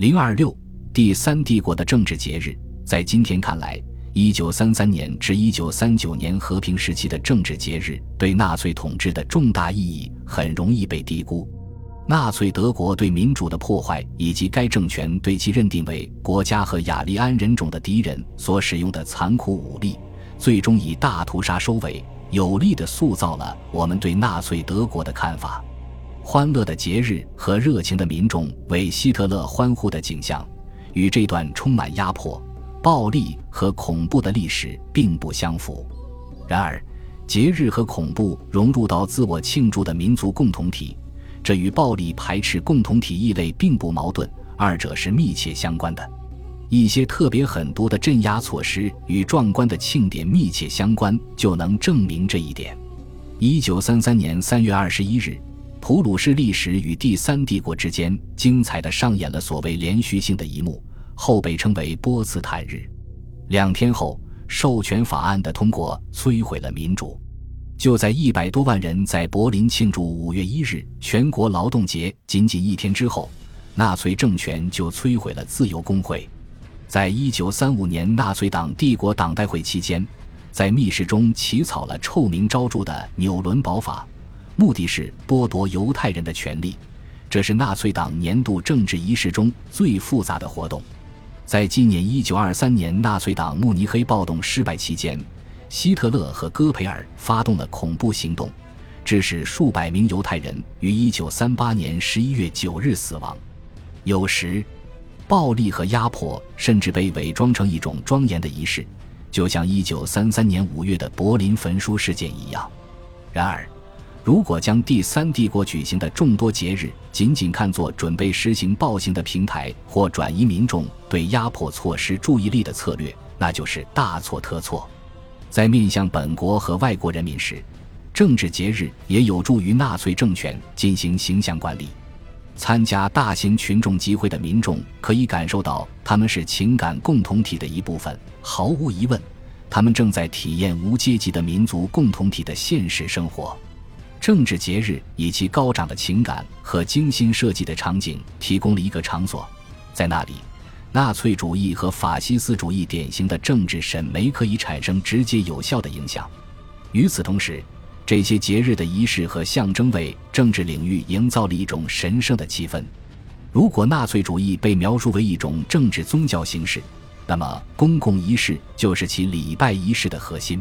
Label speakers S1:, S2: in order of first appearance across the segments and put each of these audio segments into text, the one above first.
S1: 零二六第三帝国的政治节日，在今天看来，一九三三年至一九三九年和平时期的政治节日对纳粹统治的重大意义很容易被低估。纳粹德国对民主的破坏，以及该政权对其认定为国家和雅利安人种的敌人所使用的残酷武力，最终以大屠杀收尾，有力地塑造了我们对纳粹德国的看法。欢乐的节日和热情的民众为希特勒欢呼的景象，与这段充满压迫、暴力和恐怖的历史并不相符。然而，节日和恐怖融入到自我庆祝的民族共同体。这与暴力排斥共同体异类并不矛盾，二者是密切相关的。一些特别狠毒的镇压措施与壮观的庆典密切相关，就能证明这一点。一九三三年三月二十一日，普鲁士历史与第三帝国之间精彩地上演了所谓连续性的一幕，后被称为波茨坦日。两天后，授权法案的通过摧毁了民主。就在一百多万人在柏林庆祝五月一日全国劳动节仅仅一天之后，纳粹政权就摧毁了自由工会。在一九三五年纳粹党帝国党代会期间，在密室中起草了臭名昭著的纽伦堡法，目的是剥夺犹太人的权利。这是纳粹党年度政治仪式中最复杂的活动。在纪念一九二三年纳粹党慕尼黑暴动失败期间。希特勒和戈培尔发动了恐怖行动，致使数百名犹太人于1938年11月9日死亡。有时，暴力和压迫甚至被伪装成一种庄严的仪式，就像1933年5月的柏林焚书事件一样。然而，如果将第三帝国举行的众多节日仅仅看作准备实行暴行的平台或转移民众对压迫措施注意力的策略，那就是大错特错。在面向本国和外国人民时，政治节日也有助于纳粹政权进行形象管理。参加大型群众集会的民众可以感受到他们是情感共同体的一部分。毫无疑问，他们正在体验无阶级的民族共同体的现实生活。政治节日以其高涨的情感和精心设计的场景提供了一个场所，在那里。纳粹主义和法西斯主义典型的政治审美可以产生直接有效的影响。与此同时，这些节日的仪式和象征为政治领域营造了一种神圣的气氛。如果纳粹主义被描述为一种政治宗教形式，那么公共仪式就是其礼拜仪式的核心。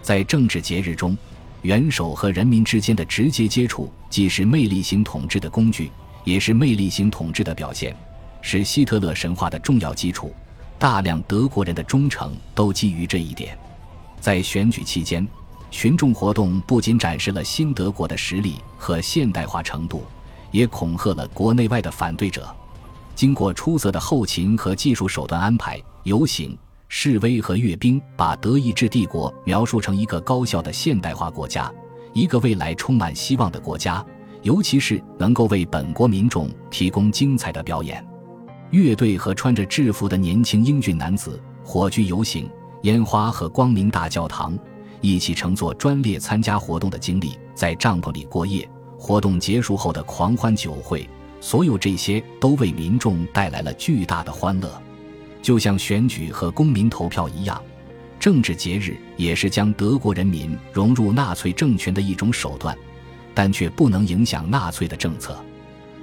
S1: 在政治节日中，元首和人民之间的直接接触既是魅力型统治的工具，也是魅力型统治的表现。是希特勒神话的重要基础，大量德国人的忠诚都基于这一点。在选举期间，群众活动不仅展示了新德国的实力和现代化程度，也恐吓了国内外的反对者。经过出色的后勤和技术手段安排，游行、示威和阅兵把德意志帝国描述成一个高效的现代化国家，一个未来充满希望的国家，尤其是能够为本国民众提供精彩的表演。乐队和穿着制服的年轻英俊男子，火炬游行、烟花和光明大教堂，一起乘坐专列参加活动的经历，在帐篷里过夜，活动结束后的狂欢酒会，所有这些都为民众带来了巨大的欢乐。就像选举和公民投票一样，政治节日也是将德国人民融入纳粹政权的一种手段，但却不能影响纳粹的政策。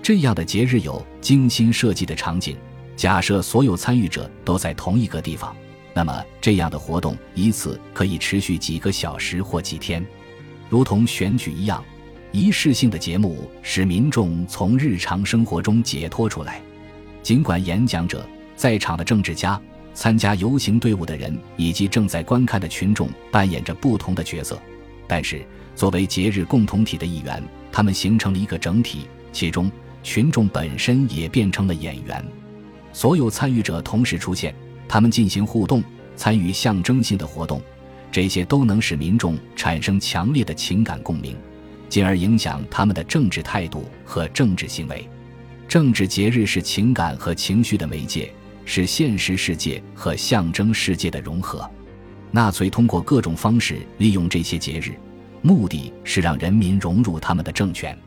S1: 这样的节日有精心设计的场景。假设所有参与者都在同一个地方，那么这样的活动一次可以持续几个小时或几天。如同选举一样，仪式性的节目使民众从日常生活中解脱出来。尽管演讲者、在场的政治家、参加游行队伍的人以及正在观看的群众扮演着不同的角色，但是作为节日共同体的一员，他们形成了一个整体，其中。群众本身也变成了演员，所有参与者同时出现，他们进行互动，参与象征性的活动，这些都能使民众产生强烈的情感共鸣，进而影响他们的政治态度和政治行为。政治节日是情感和情绪的媒介，是现实世界和象征世界的融合。纳粹通过各种方式利用这些节日，目的是让人民融入他们的政权。